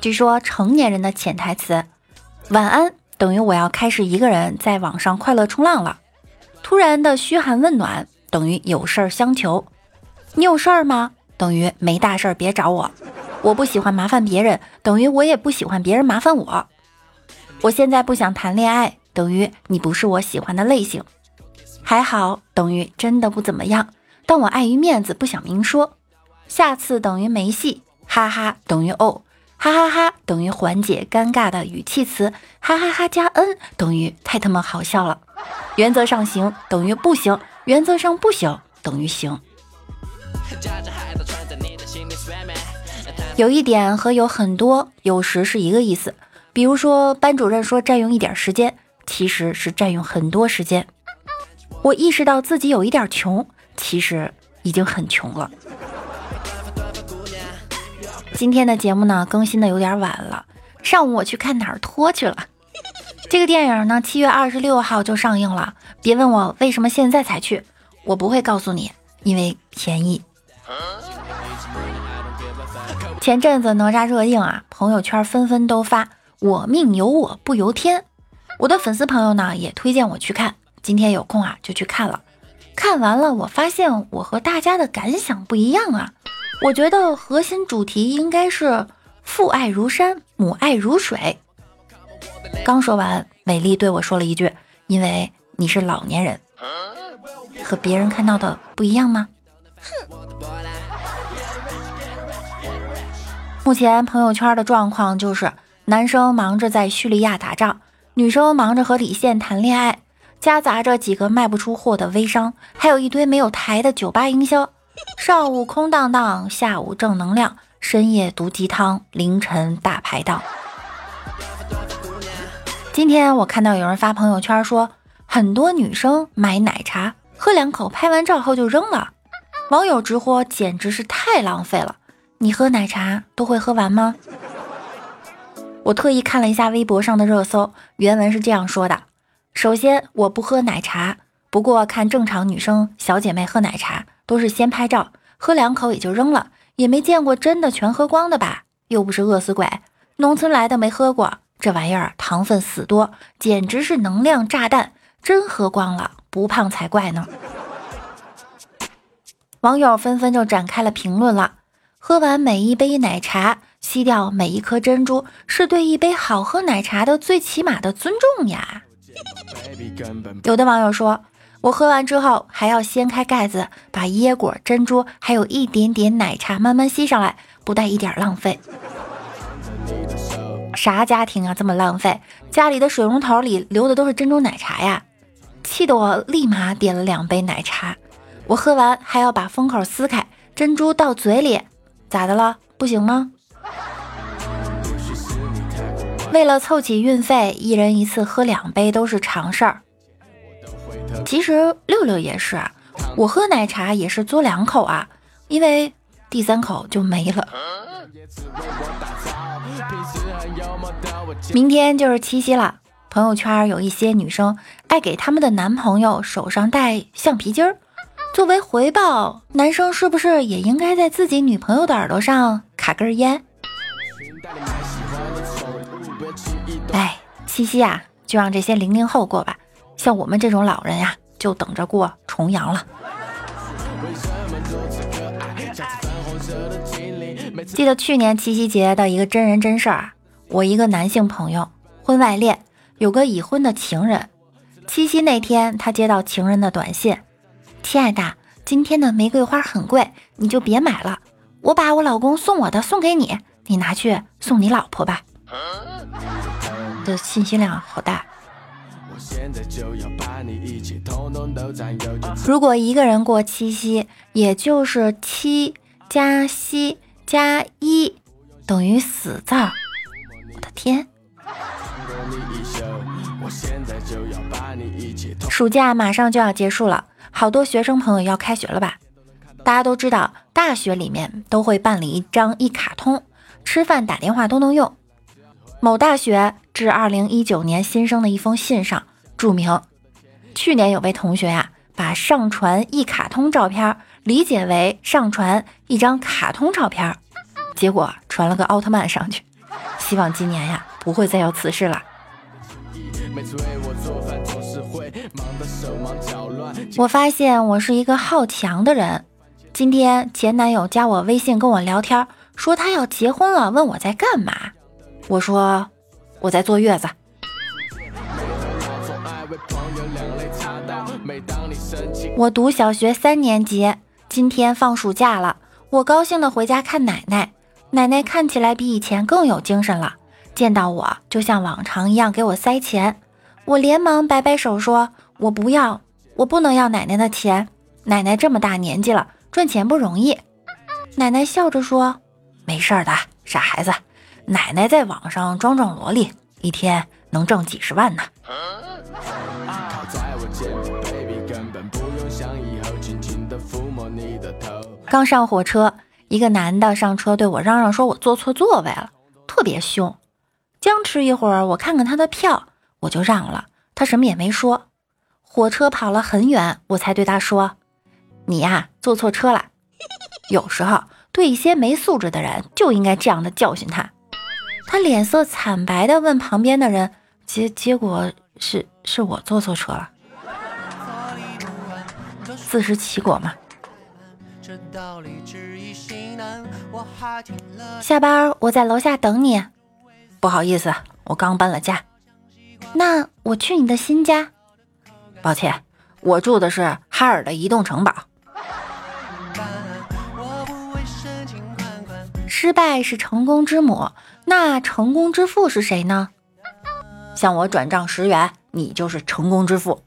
据说成年人的潜台词“晚安”等于我要开始一个人在网上快乐冲浪了。突然的嘘寒问暖等于有事儿相求。你有事儿吗？等于没大事儿别找我。我不喜欢麻烦别人，等于我也不喜欢别人麻烦我。我现在不想谈恋爱，等于你不是我喜欢的类型。还好等于真的不怎么样，但我碍于面子不想明说。下次等于没戏，哈哈等于哦，哈哈哈等于缓解尴尬的语气词，哈哈哈加 n 等于太他妈好笑了。原则上行等于不行，原则上不行等于行。有一点和有很多有时是一个意思，比如说班主任说占用一点时间，其实是占用很多时间。我意识到自己有一点穷，其实已经很穷了。今天的节目呢更新的有点晚了，上午我去看哪儿拖去了。这个电影呢七月二十六号就上映了，别问我为什么现在才去，我不会告诉你，因为便宜。前阵子哪吒热映啊，朋友圈纷纷都发“我命由我不由天”。我的粉丝朋友呢也推荐我去看，今天有空啊就去看了。看完了，我发现我和大家的感想不一样啊。我觉得核心主题应该是父爱如山，母爱如水。刚说完，美丽对我说了一句：“因为你是老年人，和别人看到的不一样吗？”哼。目前朋友圈的状况就是，男生忙着在叙利亚打仗，女生忙着和李现谈恋爱，夹杂着几个卖不出货的微商，还有一堆没有台的酒吧营销。上午空荡荡，下午正能量，深夜毒鸡汤，凌晨大排档。今天我看到有人发朋友圈说，很多女生买奶茶喝两口，拍完照后就扔了。网友直呼简直是太浪费了。你喝奶茶都会喝完吗？我特意看了一下微博上的热搜，原文是这样说的：首先，我不喝奶茶，不过看正常女生小姐妹喝奶茶都是先拍照，喝两口也就扔了，也没见过真的全喝光的吧？又不是饿死鬼，农村来的没喝过这玩意儿，糖分死多，简直是能量炸弹，真喝光了不胖才怪呢！网友纷纷就展开了评论了。喝完每一杯奶茶，吸掉每一颗珍珠，是对一杯好喝奶茶的最起码的尊重呀。有的网友说，我喝完之后还要掀开盖子，把椰果、珍珠还有一点点奶茶慢慢吸上来，不带一点浪费。啥家庭啊这么浪费？家里的水龙头里流的都是珍珠奶茶呀！气得我立马点了两杯奶茶。我喝完还要把封口撕开，珍珠到嘴里。咋的了？不行吗？为了凑齐运费，一人一次喝两杯都是常事儿。其实六六也是啊，我喝奶茶也是嘬两口啊，因为第三口就没了。明天就是七夕了，朋友圈有一些女生爱给他们的男朋友手上戴橡皮筋儿。作为回报，男生是不是也应该在自己女朋友的耳朵上卡根烟？哎，七夕呀，就让这些零零后过吧，像我们这种老人呀，就等着过重阳了。记得去年七夕节的一个真人真事儿啊，我一个男性朋友婚外恋，有个已婚的情人，七夕那天他接到情人的短信。亲爱的，今天的玫瑰花很贵，你就别买了。我把我老公送我的送给你，你拿去送你老婆吧。的信息量好大。如果一个人过七夕，也就是七加西加一等于死字儿。我的天！暑假马上就要结束了，好多学生朋友要开学了吧？大家都知道，大学里面都会办理一张一卡通，吃饭打电话都能用。某大学致二零一九年新生的一封信上注明，去年有位同学呀，把上传一卡通照片理解为上传一张卡通照片，结果传了个奥特曼上去。希望今年呀，不会再有此事了。我发现我是一个好强的人。今天前男友加我微信跟我聊天，说他要结婚了，问我在干嘛。我说我在坐月子。我读小学三年级，今天放暑假了，我高兴的回家看奶奶。奶奶看起来比以前更有精神了，见到我就像往常一样给我塞钱。我连忙摆摆手说：“我不要，我不能要奶奶的钱。奶奶这么大年纪了，赚钱不容易。”奶奶笑着说：“没事儿的，傻孩子。奶奶在网上装装萝莉，一天能挣几十万呢。”刚上火车，一个男的上车对我嚷嚷说：“我坐错座位了，特别凶。”僵持一会儿，我看看他的票。我就让了，他什么也没说。火车跑了很远，我才对他说：“你呀，坐错车了。”有时候对一些没素质的人就应该这样的教训他。他脸色惨白的问旁边的人：“结结果是是我坐错车了。”自食其果嘛。下班我在楼下等你。不好意思，我刚搬了家。那我去你的新家。抱歉，我住的是哈尔的移动城堡。失败是成功之母，那成功之父是谁呢？向我转账十元，你就是成功之父。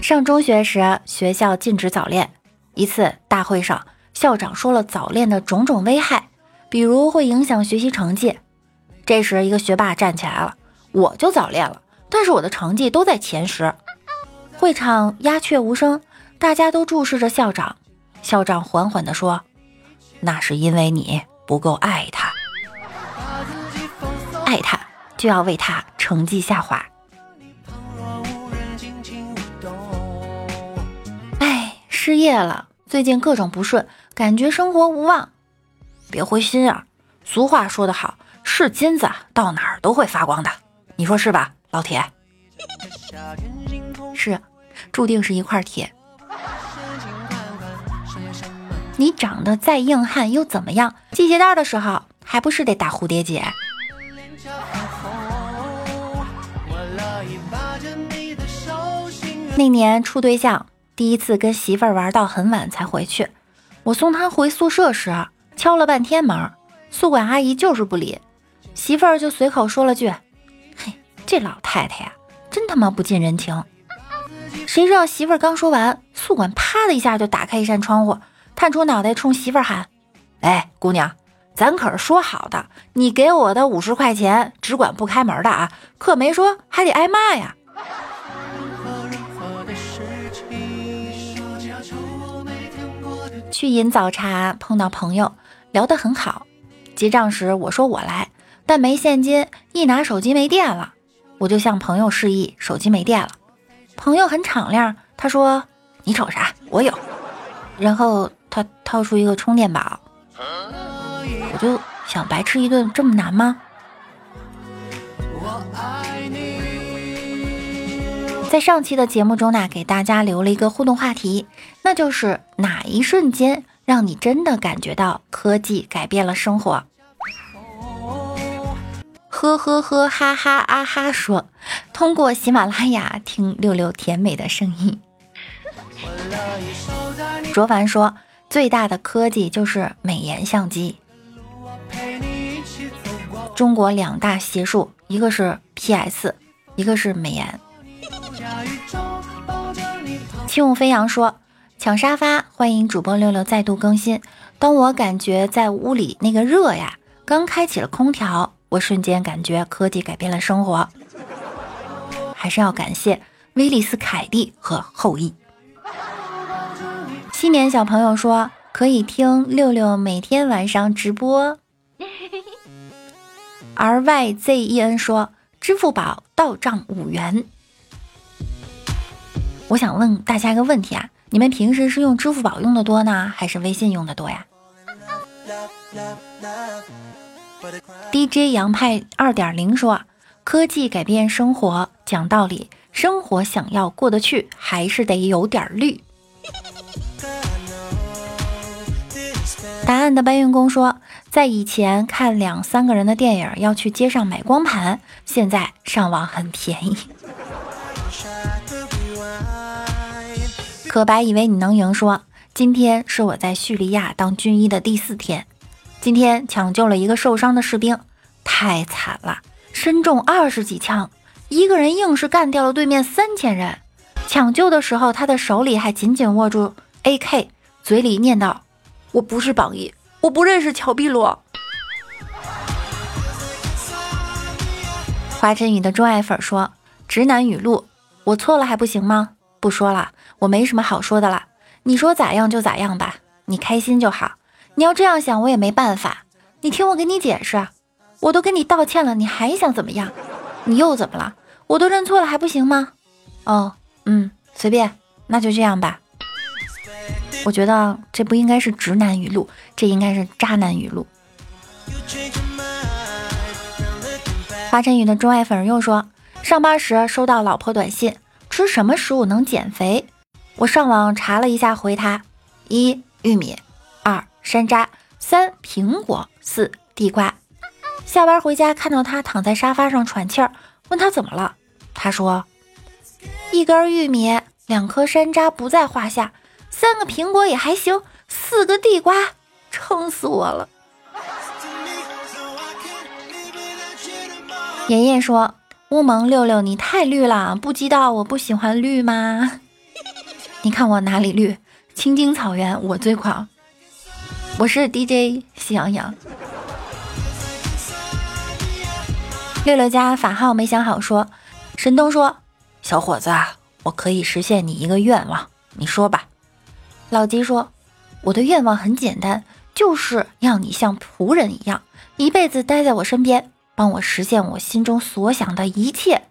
上中学时，学校禁止早恋。一次大会上，校长说了早恋的种种危害。比如会影响学习成绩，这时一个学霸站起来了，我就早恋了，但是我的成绩都在前十。会场鸦雀无声，大家都注视着校长。校长缓缓地说：“那是因为你不够爱他，爱他就要为他成绩下滑。”哎，失业了，最近各种不顺，感觉生活无望。别灰心啊！俗话说得好，是金子到哪儿都会发光的，你说是吧，老铁？是，注定是一块铁。你长得再硬汉又怎么样？系鞋带的时候还不是得打蝴蝶结？那年处对象，第一次跟媳妇儿玩到很晚才回去，我送她回宿舍时。敲了半天门，宿管阿姨就是不理，媳妇儿就随口说了句：“嘿，这老太太呀，真他妈不近人情。”谁知道媳妇儿刚说完，宿管啪的一下就打开一扇窗户，探出脑袋冲媳妇儿喊：“哎，姑娘，咱可是说好的，你给我的五十块钱只管不开门的啊，可没说还得挨骂呀。”去饮早茶，碰到朋友。聊得很好，结账时我说我来，但没现金，一拿手机没电了，我就向朋友示意手机没电了。朋友很敞亮，他说你瞅啥，我有。然后他掏出一个充电宝，我就想白吃一顿这么难吗？在上期的节目中呢，给大家留了一个互动话题，那就是哪一瞬间。让你真的感觉到科技改变了生活。呵呵呵，哈哈啊哈！说通过喜马拉雅听六六甜美的声音。卓凡说最大的科技就是美颜相机。中国两大邪术，一个是 PS，一个是美颜。轻舞飞扬说：“抢沙发，欢迎主播六六再度更新。当我感觉在屋里那个热呀，刚开启了空调，我瞬间感觉科技改变了生活。还是要感谢威利斯凯蒂和后羿。”新年小朋友说：“可以听六六每天晚上直播。”R Y Z E N 说：“支付宝到账五元。”我想问大家一个问题啊，你们平时是用支付宝用的多呢，还是微信用的多呀？DJ 杨派二点零说：科技改变生活，讲道理，生活想要过得去，还是得有点绿。答案的搬运工说，在以前看两三个人的电影要去街上买光盘，现在上网很便宜。可白以为你能赢，说今天是我在叙利亚当军医的第四天，今天抢救了一个受伤的士兵，太惨了，身中二十几枪，一个人硬是干掉了对面三千人。抢救的时候，他的手里还紧紧握住 AK，嘴里念叨：“我不是榜一，我不认识乔碧萝。”华晨宇的钟爱粉说：“直男语录，我错了还不行吗？”不说了，我没什么好说的了。你说咋样就咋样吧，你开心就好。你要这样想，我也没办法。你听我给你解释，我都跟你道歉了，你还想怎么样？你又怎么了？我都认错了还不行吗？哦，嗯，随便，那就这样吧。我觉得这不应该是直男语录，这应该是渣男语录。华晨宇的钟爱粉又说，上班时收到老婆短信。吃什么食物能减肥？我上网查了一下，回他：一玉米，二山楂，三苹果，四地瓜。下班回家看到他躺在沙发上喘气儿，问他怎么了？他说：一根玉米，两颗山楂不在话下，三个苹果也还行，四个地瓜，撑死我了。爷爷说。乌蒙六六，你太绿了，不知道我不喜欢绿吗？你看我哪里绿？青青草原我最狂。我是 DJ 喜羊羊。六六家法号没想好说。神东说：“小伙子，我可以实现你一个愿望，你说吧。”老吉说：“我的愿望很简单，就是让你像仆人一样，一辈子待在我身边。”帮我实现我心中所想的一切。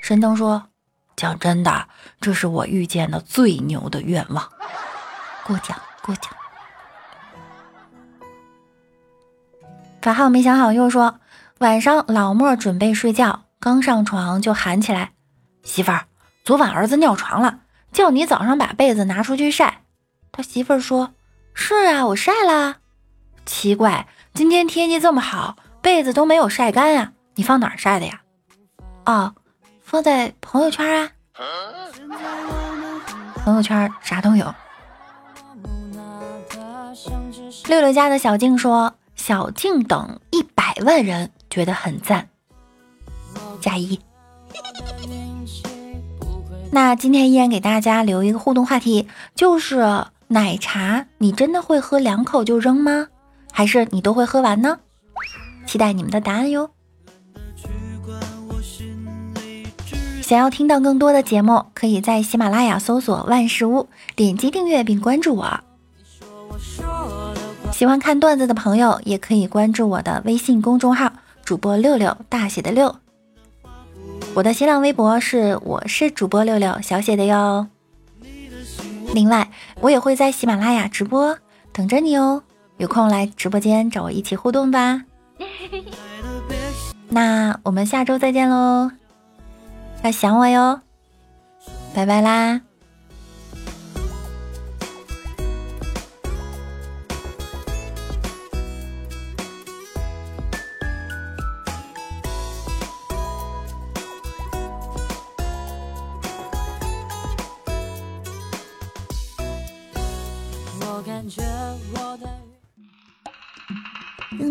神灯说：“讲真的，这是我遇见的最牛的愿望。”过奖过奖。法号没想好，又说：“晚上老莫准备睡觉，刚上床就喊起来：‘媳妇儿，昨晚儿子尿床了，叫你早上把被子拿出去晒。’他媳妇儿说：‘是啊，我晒了。’奇怪，今天天气这么好。”被子都没有晒干呀，你放哪儿晒的呀？哦，放在朋友圈啊。朋友圈啥都有。六六家的小静说：“小静等一百万人觉得很赞，加一。”那今天依然给大家留一个互动话题，就是奶茶，你真的会喝两口就扔吗？还是你都会喝完呢？期待你们的答案哟！想要听到更多的节目，可以在喜马拉雅搜索“万事屋”，点击订阅并关注我。喜欢看段子的朋友，也可以关注我的微信公众号“主播六六”大写的六。我的新浪微博是我是主播六六小写的哟。另外，我也会在喜马拉雅直播，等着你哦。有空来直播间找我一起互动吧。那我们下周再见喽，要想我哟，拜拜啦。